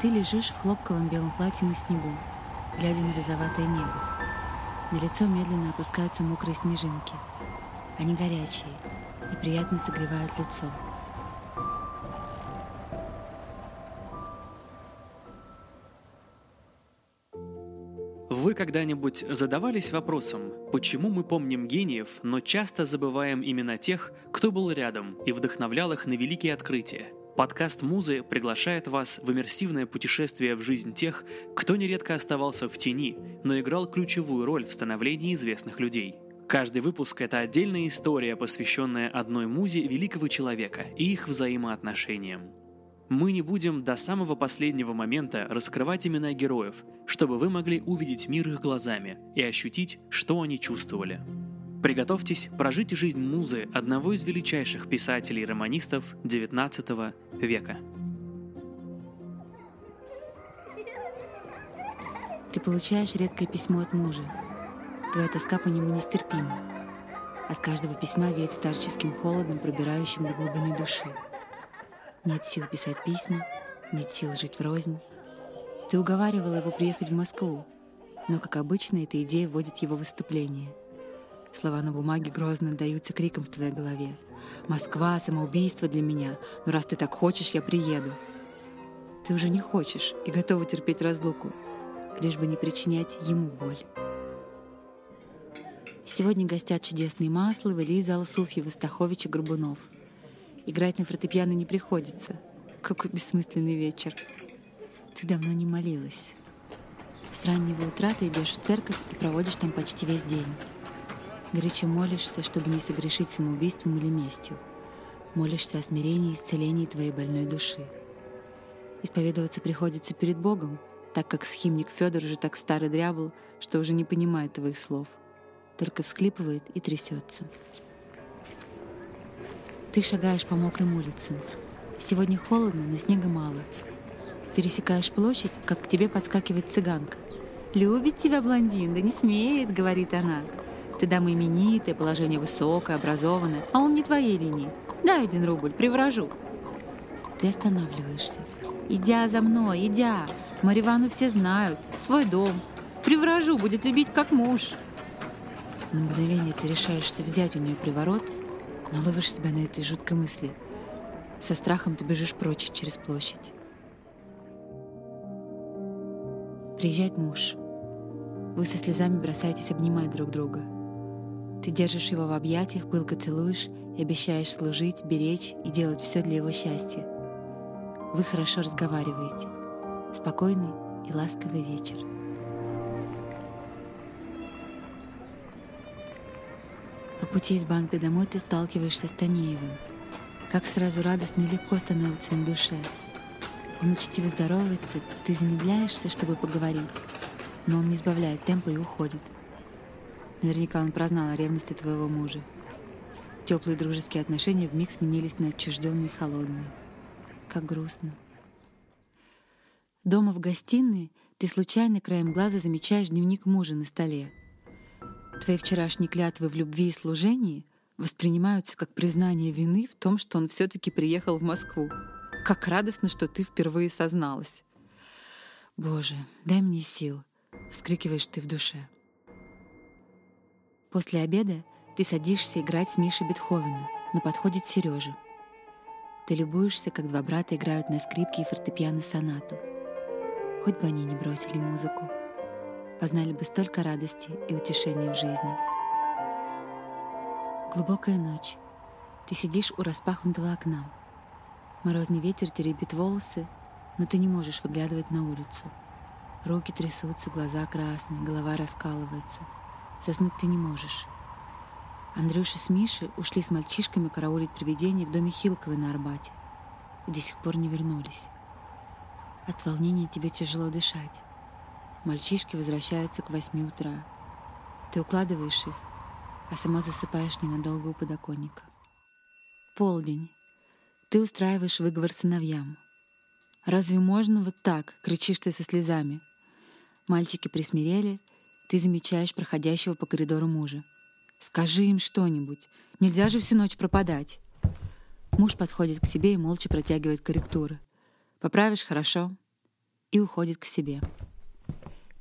Ты лежишь в хлопковом белом платье на снегу, глядя на розоватое небо. На лицо медленно опускаются мокрые снежинки. Они горячие и приятно согревают лицо. Вы когда-нибудь задавались вопросом, почему мы помним гениев, но часто забываем имена тех, кто был рядом и вдохновлял их на великие открытия? Подкаст «Музы» приглашает вас в иммерсивное путешествие в жизнь тех, кто нередко оставался в тени, но играл ключевую роль в становлении известных людей. Каждый выпуск – это отдельная история, посвященная одной музе великого человека и их взаимоотношениям. Мы не будем до самого последнего момента раскрывать имена героев, чтобы вы могли увидеть мир их глазами и ощутить, что они чувствовали. Приготовьтесь прожить жизнь музы одного из величайших писателей и романистов XIX века. Ты получаешь редкое письмо от мужа. Твоя тоска по нему нестерпима. От каждого письма веет старческим холодом, пробирающим до глубины души. Нет сил писать письма, нет сил жить врознь. Ты уговаривала его приехать в Москву, но, как обычно, эта идея вводит его в выступление — Слова на бумаге грозно отдаются криком в твоей голове. «Москва, самоубийство для меня. Но раз ты так хочешь, я приеду». Ты уже не хочешь и готова терпеть разлуку, лишь бы не причинять ему боль. Сегодня гостят чудесные Масловы, Лиза Алсуфьева, Стахович и Горбунов. Играть на фортепиано не приходится. Какой бессмысленный вечер. Ты давно не молилась. С раннего утра ты идешь в церковь и проводишь там почти весь день. Горячо молишься, чтобы не согрешить самоубийством или местью. Молишься о смирении и исцелении твоей больной души. Исповедоваться приходится перед Богом, так как схимник Федор уже так старый дрябл, что уже не понимает твоих слов, только всклипывает и трясется. Ты шагаешь по мокрым улицам. Сегодня холодно, но снега мало. Пересекаешь площадь, как к тебе подскакивает цыганка. «Любит тебя блондин, да не смеет», — говорит она. Ты дама именитая, положение высокое, образованное, а он не твоей линии. Дай один рубль, привражу. Ты останавливаешься. Идя за мной, идя. Маривану все знают, свой дом. Привражу, будет любить как муж. На мгновение ты решаешься взять у нее приворот, но ловишь себя на этой жуткой мысли. Со страхом ты бежишь прочь через площадь. Приезжает муж. Вы со слезами бросаетесь обнимать друг друга — ты держишь его в объятиях, пылко целуешь и обещаешь служить, беречь и делать все для его счастья. Вы хорошо разговариваете. Спокойный и ласковый вечер. По пути из банка домой ты сталкиваешься с Танеевым. Как сразу радостно и легко становится на душе. Он учтиво здоровается, ты замедляешься, чтобы поговорить, но он не сбавляет темпа и уходит — Наверняка он прознал о ревности твоего мужа. Теплые дружеские отношения вмиг сменились на отчужденные холодные. Как грустно. Дома в гостиной ты случайно краем глаза замечаешь дневник мужа на столе. Твои вчерашние клятвы в любви и служении воспринимаются как признание вины в том, что он все-таки приехал в Москву. Как радостно, что ты впервые созналась. «Боже, дай мне сил!» — вскрикиваешь ты в душе. После обеда ты садишься играть с Мишей Бетховена, но подходит Сережа. Ты любуешься, как два брата играют на скрипке и фортепиано сонату. Хоть бы они не бросили музыку, познали бы столько радости и утешения в жизни. Глубокая ночь. Ты сидишь у распахнутого окна. Морозный ветер теребит волосы, но ты не можешь выглядывать на улицу. Руки трясутся, глаза красные, голова раскалывается — Заснуть ты не можешь. Андрюша с Мишей ушли с мальчишками караулить привидения в доме Хилковой на Арбате и до сих пор не вернулись. От волнения тебе тяжело дышать. Мальчишки возвращаются к восьми утра. Ты укладываешь их, а сама засыпаешь ненадолго у подоконника. Полдень. Ты устраиваешь выговор сыновьям. «Разве можно вот так?» — кричишь ты со слезами. Мальчики присмирели — ты замечаешь проходящего по коридору мужа. «Скажи им что-нибудь. Нельзя же всю ночь пропадать». Муж подходит к тебе и молча протягивает корректуры. «Поправишь — хорошо. и уходит к себе.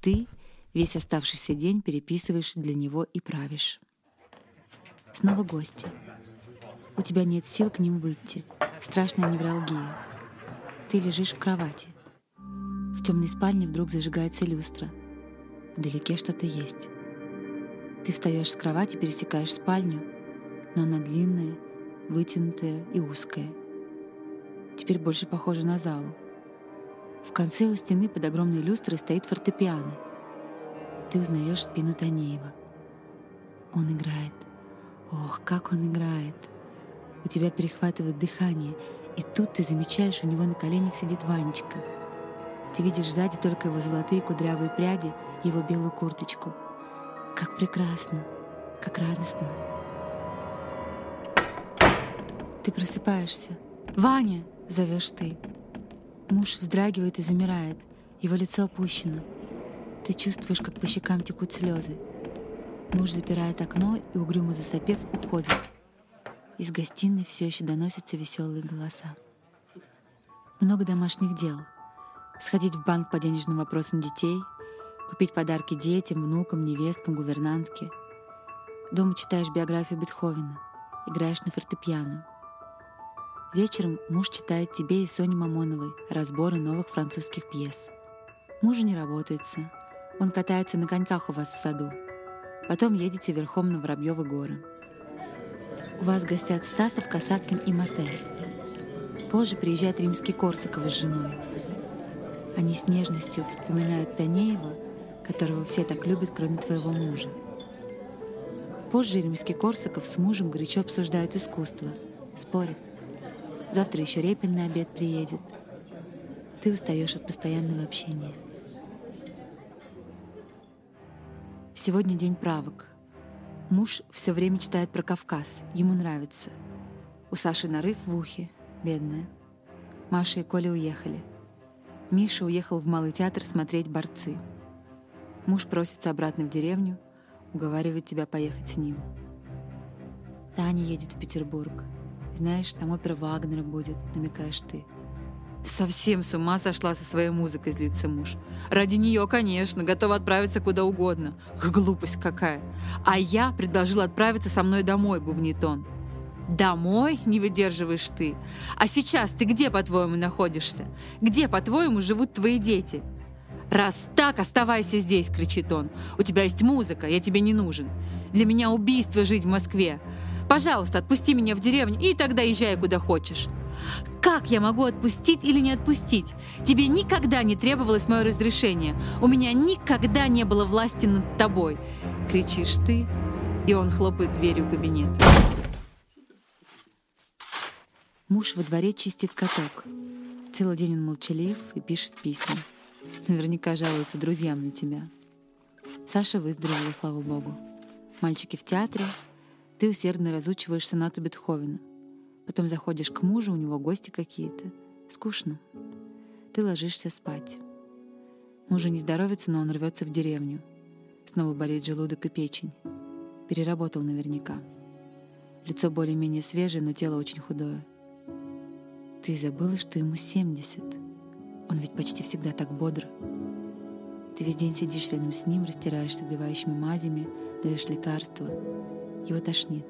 Ты весь оставшийся день переписываешь для него и правишь. Снова гости. У тебя нет сил к ним выйти. Страшная невралгия. Ты лежишь в кровати. В темной спальне вдруг зажигается люстра. Вдалеке что-то есть. Ты встаешь с кровати, пересекаешь спальню, но она длинная, вытянутая и узкая. Теперь больше похожа на залу. В конце у стены под огромной люстрой стоит фортепиано. Ты узнаешь спину Танеева. Он играет. Ох, как он играет! У тебя перехватывает дыхание, и тут ты замечаешь, у него на коленях сидит Ванечка. Ты видишь сзади только его золотые кудрявые пряди его белую курточку. Как прекрасно, как радостно. Ты просыпаешься. «Ваня!» — зовешь ты. Муж вздрагивает и замирает. Его лицо опущено. Ты чувствуешь, как по щекам текут слезы. Муж запирает окно и, угрюмо засопев, уходит. Из гостиной все еще доносятся веселые голоса. Много домашних дел. Сходить в банк по денежным вопросам детей, купить подарки детям, внукам, невесткам, гувернантке. Дома читаешь биографию Бетховена, играешь на фортепиано. Вечером муж читает тебе и Соне Мамоновой разборы новых французских пьес. Мужу не работается. Он катается на коньках у вас в саду. Потом едете верхом на Воробьевы горы. У вас гостят Стасов, Касаткин и Матей. Позже приезжает римский Корсаков с женой. Они с нежностью вспоминают Танеева, которого все так любят, кроме твоего мужа. Позже римский Корсаков с мужем горячо обсуждают искусство, спорят — Завтра еще Репин на обед приедет. Ты устаешь от постоянного общения. Сегодня день правок. Муж все время читает про Кавказ. Ему нравится. У Саши нарыв в ухе. Бедная. Маша и Коля уехали. Миша уехал в Малый театр смотреть «Борцы». Муж просится обратно в деревню, уговаривает тебя поехать с ним. Таня едет в Петербург. Знаешь, там опера Вагнера будет, намекаешь ты. Совсем с ума сошла со своей музыкой, злится муж. Ради нее, конечно, готова отправиться куда угодно. Глупость какая. А я предложила отправиться со мной домой, бубнит он. Домой не выдерживаешь ты. А сейчас ты где, по-твоему, находишься? Где, по-твоему, живут твои дети? «Раз так, оставайся здесь!» — кричит он. «У тебя есть музыка, я тебе не нужен. Для меня убийство жить в Москве. Пожалуйста, отпусти меня в деревню и тогда езжай куда хочешь. Как я могу отпустить или не отпустить? Тебе никогда не требовалось мое разрешение. У меня никогда не было власти над тобой. Кричишь ты, и он хлопает дверью кабинета. Муж во дворе чистит каток. Целый день он молчалив и пишет письма. Наверняка жалуется друзьям на тебя. Саша выздоровела, слава богу. Мальчики в театре, ты усердно разучиваешь сонату Бетховена. Потом заходишь к мужу, у него гости какие-то. Скучно. Ты ложишься спать. Мужу не здоровится, но он рвется в деревню. Снова болит желудок и печень. Переработал наверняка. Лицо более-менее свежее, но тело очень худое. Ты забыла, что ему 70. Он ведь почти всегда так бодр. Ты весь день сидишь рядом с ним, растираешь согревающими мазями, даешь лекарства, его тошнит.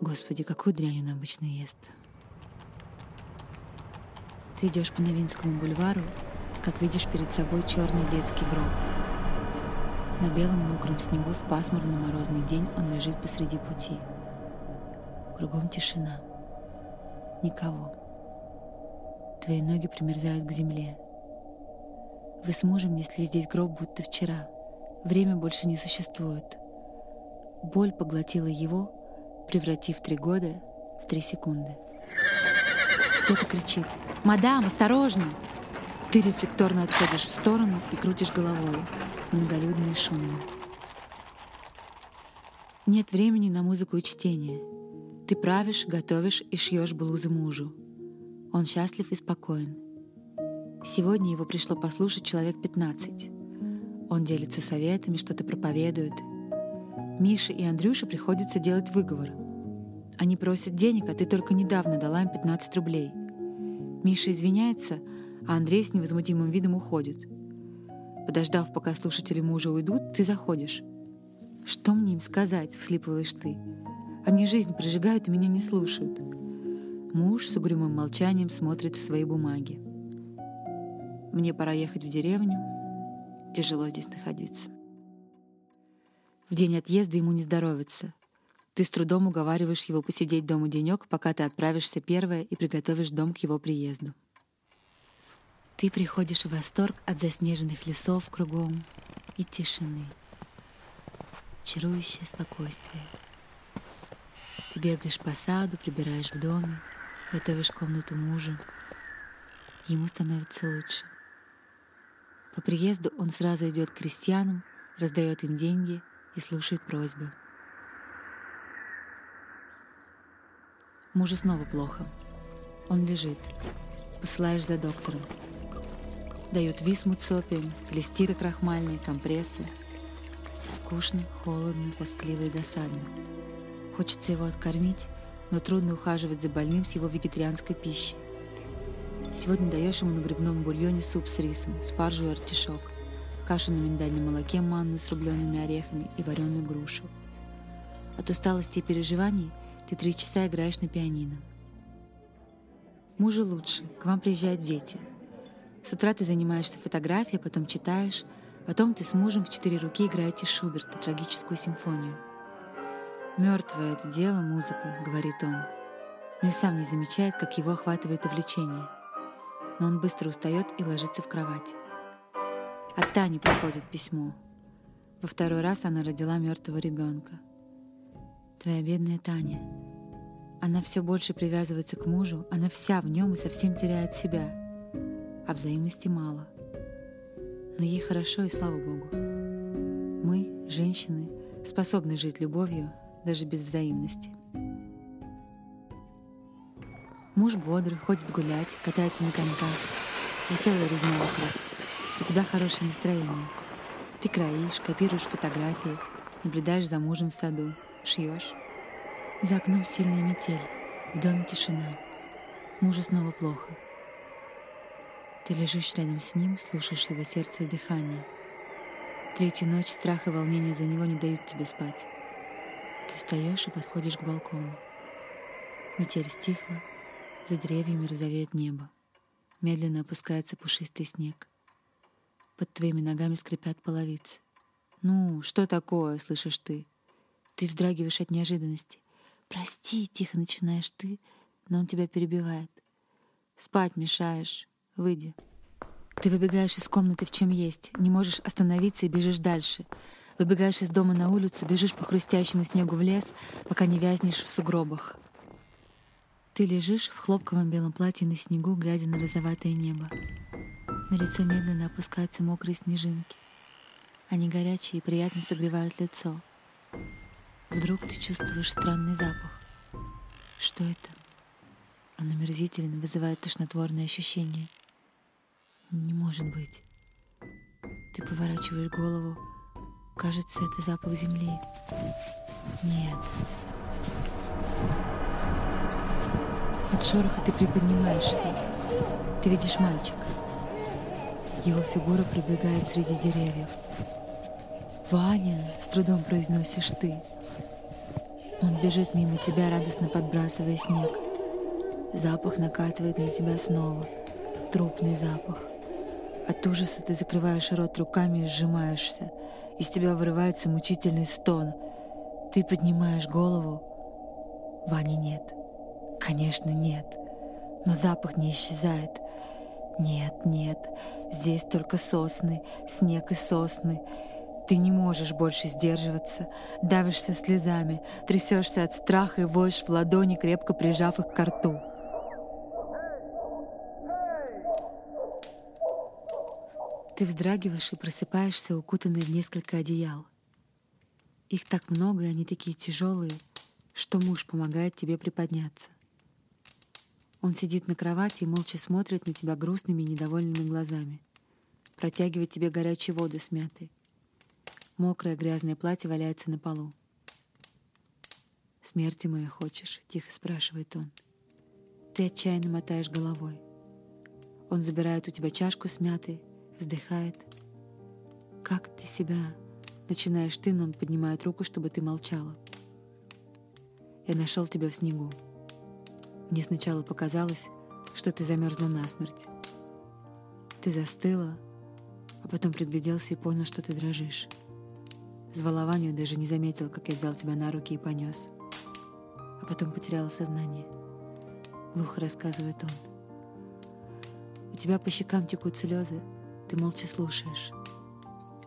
Господи, какую дрянь он обычно ест. Ты идешь по Новинскому бульвару, как видишь перед собой черный детский гроб. На белом мокром снегу в пасмурный морозный день он лежит посреди пути. Кругом тишина. Никого. Твои ноги примерзают к земле. Вы с мужем несли здесь гроб, будто вчера. Время больше не существует. Боль поглотила его, превратив три года в три секунды. Кто-то кричит «Мадам, осторожно!» Ты рефлекторно отходишь в сторону и крутишь головой, многолюдно и шумно. Нет времени на музыку и чтение. Ты правишь, готовишь и шьешь блузы мужу. Он счастлив и спокоен. Сегодня его пришло послушать человек 15. Он делится советами, что-то проповедует — Мише и Андрюше приходится делать выговор. Они просят денег, а ты только недавно дала им 15 рублей. Миша извиняется, а Андрей с невозмутимым видом уходит. Подождав, пока слушатели мужа уйдут, ты заходишь. «Что мне им сказать?» — всхлипываешь ты. «Они жизнь прожигают и меня не слушают». Муж с угрюмым молчанием смотрит в свои бумаги. Мне пора ехать в деревню. Тяжело здесь находиться. В день отъезда ему не здоровится. Ты с трудом уговариваешь его посидеть дома денек, пока ты отправишься первая и приготовишь дом к его приезду. Ты приходишь в восторг от заснеженных лесов кругом и тишины. Чарующее спокойствие. Ты бегаешь по саду, прибираешь в доме, готовишь комнату мужу. Ему становится лучше. По приезду он сразу идет к крестьянам, раздает им деньги и слушает просьбы. Мужу снова плохо. Он лежит. Посылаешь за доктором. Дают висмут с опием, клестиры крахмальные, компрессы. Скучно, холодно, тоскливо и досадно. Хочется его откормить, но трудно ухаживать за больным с его вегетарианской пищей. Сегодня даешь ему на грибном бульоне суп с рисом, спаржу и артишок, кашу на миндальном молоке, манну с рубленными орехами и вареную грушу. От усталости и переживаний ты три часа играешь на пианино. Мужу лучше, к вам приезжают дети. С утра ты занимаешься фотографией, потом читаешь, потом ты с мужем в четыре руки играете Шуберта, трагическую симфонию. «Мертвое это дело, музыка», — говорит он, но и сам не замечает, как его охватывает увлечение — но он быстро устает и ложится в кровать. От Тани приходит письмо. Во второй раз она родила мертвого ребенка. Твоя бедная Таня. Она все больше привязывается к мужу, она вся в нем и совсем теряет себя. А взаимности мало. Но ей хорошо, и слава Богу. Мы, женщины, способны жить любовью даже без взаимности. Муж бодрый, ходит гулять, катается на коньках. Веселая резня вокруг. У тебя хорошее настроение. Ты кроишь, копируешь фотографии, наблюдаешь за мужем в саду, шьешь. За окном сильная метель, в доме тишина. Мужу снова плохо. Ты лежишь рядом с ним, слушаешь его сердце и дыхание. Третью ночь страх и волнение за него не дают тебе спать. Ты встаешь и подходишь к балкону. Метель стихла, за деревьями розовеет небо. Медленно опускается пушистый снег. Под твоими ногами скрипят половицы. «Ну, что такое?» — слышишь ты. Ты вздрагиваешь от неожиданности. «Прости!» — тихо начинаешь ты, но он тебя перебивает. «Спать мешаешь. Выйди». Ты выбегаешь из комнаты в чем есть, не можешь остановиться и бежишь дальше. Выбегаешь из дома на улицу, бежишь по хрустящему снегу в лес, пока не вязнешь в сугробах. Ты лежишь в хлопковом белом платье на снегу, глядя на розоватое небо. На лицо медленно опускаются мокрые снежинки. Они горячие и приятно согревают лицо. Вдруг ты чувствуешь странный запах. Что это? Он омерзителен, вызывает тошнотворное ощущение. Не может быть. Ты поворачиваешь голову. Кажется, это запах земли. Нет. От шороха ты приподнимаешься. Ты видишь мальчика. Его фигура пробегает среди деревьев. «Ваня!» — с трудом произносишь ты. Он бежит мимо тебя, радостно подбрасывая снег. Запах накатывает на тебя снова. Трупный запах. От ужаса ты закрываешь рот руками и сжимаешься. Из тебя вырывается мучительный стон. Ты поднимаешь голову. Вани нет. Конечно, нет. Но запах не исчезает. Нет, нет, здесь только сосны, снег и сосны. Ты не можешь больше сдерживаться, давишься слезами, трясешься от страха и воешь в ладони, крепко прижав их к рту. Ты вздрагиваешь и просыпаешься, укутанный в несколько одеял. Их так много, и они такие тяжелые, что муж помогает тебе приподняться. Он сидит на кровати и молча смотрит на тебя грустными и недовольными глазами. Протягивает тебе горячую воду с мятой. Мокрое грязное платье валяется на полу. «Смерти моей хочешь?» — тихо спрашивает он. Ты отчаянно мотаешь головой. Он забирает у тебя чашку с мятой, вздыхает. «Как ты себя?» Начинаешь ты, но он поднимает руку, чтобы ты молчала. «Я нашел тебя в снегу. Мне сначала показалось, что ты замерзла насмерть. Ты застыла, а потом пригляделся и понял, что ты дрожишь. Звала Ваню даже не заметил, как я взял тебя на руки и понес. А потом потеряла сознание. Глухо рассказывает он. У тебя по щекам текут слезы, ты молча слушаешь.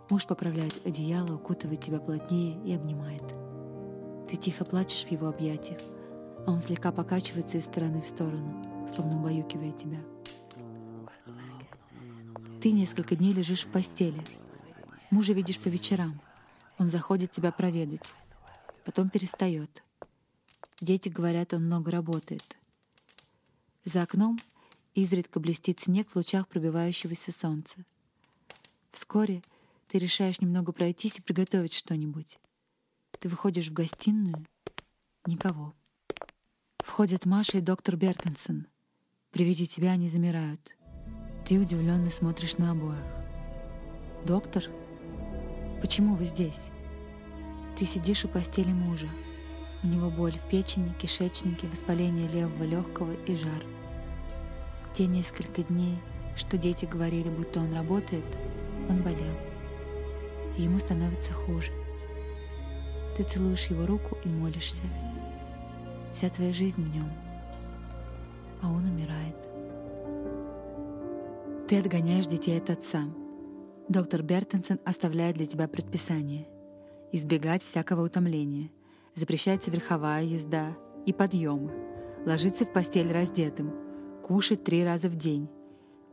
Муж поправляет одеяло, укутывает тебя плотнее и обнимает. Ты тихо плачешь в его объятиях, а он слегка покачивается из стороны в сторону, словно убаюкивая тебя. Ты несколько дней лежишь в постели. Мужа видишь по вечерам. Он заходит тебя проведать. Потом перестает. Дети говорят, он много работает. За окном изредка блестит снег в лучах пробивающегося солнца. Вскоре ты решаешь немного пройтись и приготовить что-нибудь. Ты выходишь в гостиную — никого. Входят Маша и доктор Бертенсон. При виде тебя они замирают. Ты удивленно смотришь на обоих. «Доктор, почему вы здесь?» Ты сидишь у постели мужа. У него боль в печени, кишечнике, воспаление левого легкого и жар. Те несколько дней, что дети говорили, будто он работает, он болел и ему становится хуже. Ты целуешь его руку и молишься. Вся твоя жизнь в нем, а он умирает. Ты отгоняешь детей от отца. Доктор Бертенсен оставляет для тебя предписание — избегать всякого утомления, запрещается верховая езда и подъемы, ложиться в постель раздетым, кушать три раза в день,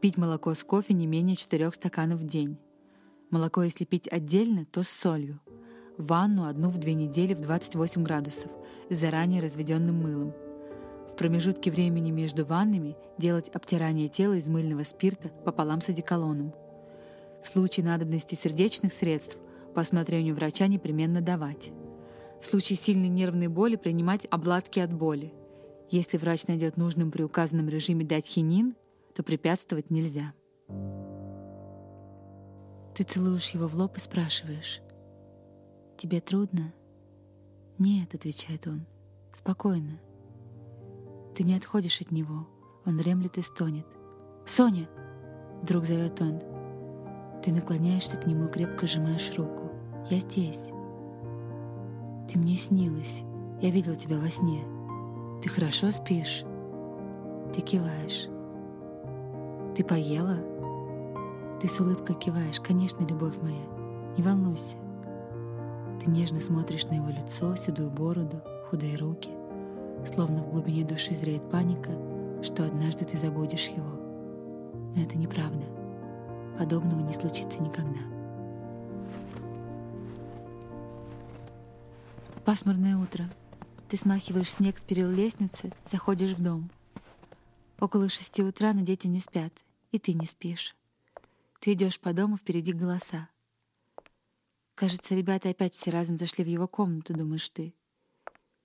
пить молоко с кофе не менее четырех стаканов в день, Молоко, если пить отдельно, то с солью. Ванну одну в две недели в 28 градусов с заранее разведенным мылом. В промежутке времени между ваннами делать обтирание тела из мыльного спирта пополам с одеколоном. В случае надобности сердечных средств по осмотрению врача непременно давать. В случае сильной нервной боли принимать обладки от боли. Если врач найдет нужным при указанном режиме дать хинин, то препятствовать нельзя. Ты целуешь его в лоб и спрашиваешь. «Тебе трудно?» «Нет», — отвечает он, — «спокойно». Ты не отходишь от него, он ремлет и стонет. «Соня!» — вдруг зовет он. Ты наклоняешься к нему и крепко сжимаешь руку. «Я здесь». «Ты мне снилась, я видел тебя во сне. Ты хорошо спишь?» Ты киваешь. «Ты поела?» Ты с улыбкой киваешь, конечно, любовь моя, не волнуйся. Ты нежно смотришь на его лицо, седую бороду, худые руки, словно в глубине души зреет паника, что однажды ты забудешь его. Но это неправда. Подобного не случится никогда. Пасмурное утро. Ты смахиваешь снег с перил лестницы, заходишь в дом. Около шести утра, но дети не спят, и ты не спишь. Ты идешь по дому, впереди голоса. Кажется, ребята опять все разом зашли в его комнату, думаешь ты.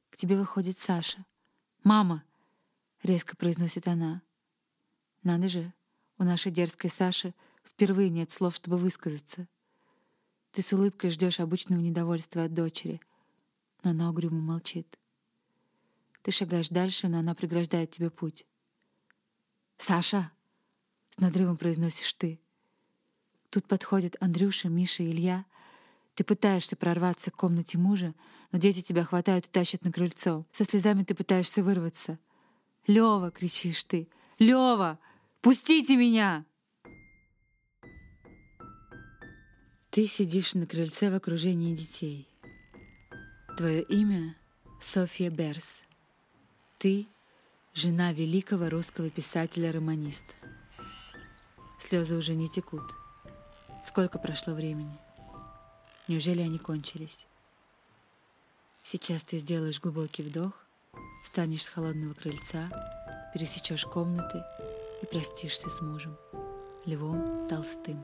К тебе выходит Саша. «Мама!» — резко произносит она. Надо же, у нашей дерзкой Саши впервые нет слов, чтобы высказаться. Ты с улыбкой ждешь обычного недовольства от дочери, но она угрюмо молчит. Ты шагаешь дальше, но она преграждает тебе путь. «Саша!» — с надрывом произносишь ты. Тут подходят Андрюша, Миша и Илья. Ты пытаешься прорваться к комнате мужа, но дети тебя хватают и тащат на крыльцо. Со слезами ты пытаешься вырваться. «Лёва!» — кричишь ты. «Лёва! Пустите меня!» Ты сидишь на крыльце в окружении детей. Твое имя — Софья Берс. Ты — жена великого русского писателя-романиста. Слезы уже не текут. Сколько прошло времени? Неужели они кончились? Сейчас ты сделаешь глубокий вдох, встанешь с холодного крыльца, пересечешь комнаты и простишься с мужем, Львом Толстым.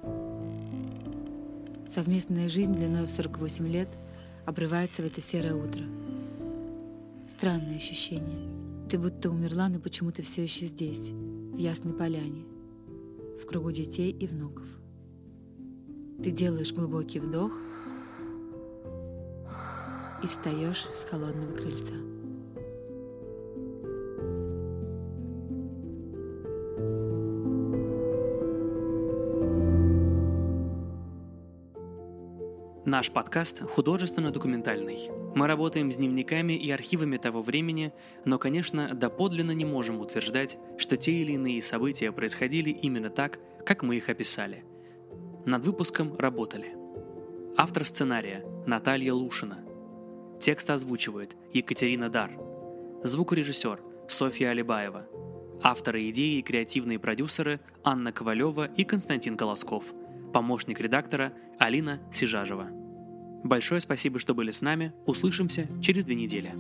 Совместная жизнь длиной в 48 лет обрывается в это серое утро. Странное ощущение. Ты будто умерла, но почему-то все еще здесь, в Ясной Поляне. в кругу детей и внуков. Ты делаешь глубокий вдох и встаешь с холодного крыльца. Наш подкаст художественно-документальный. Мы работаем с дневниками и архивами того времени, но, конечно, доподлинно не можем утверждать, что те или иные события происходили именно так, как мы их описали. Над выпуском работали. Автор сценария – Наталья Лушина. Текст озвучивает Екатерина Дар. Звукорежиссер – Софья Алибаева. Авторы идеи и креативные продюсеры – Анна Ковалева и Константин Колосков – помощник редактора Алина Сижажева. Большое спасибо, что были с нами. Услышимся через две недели.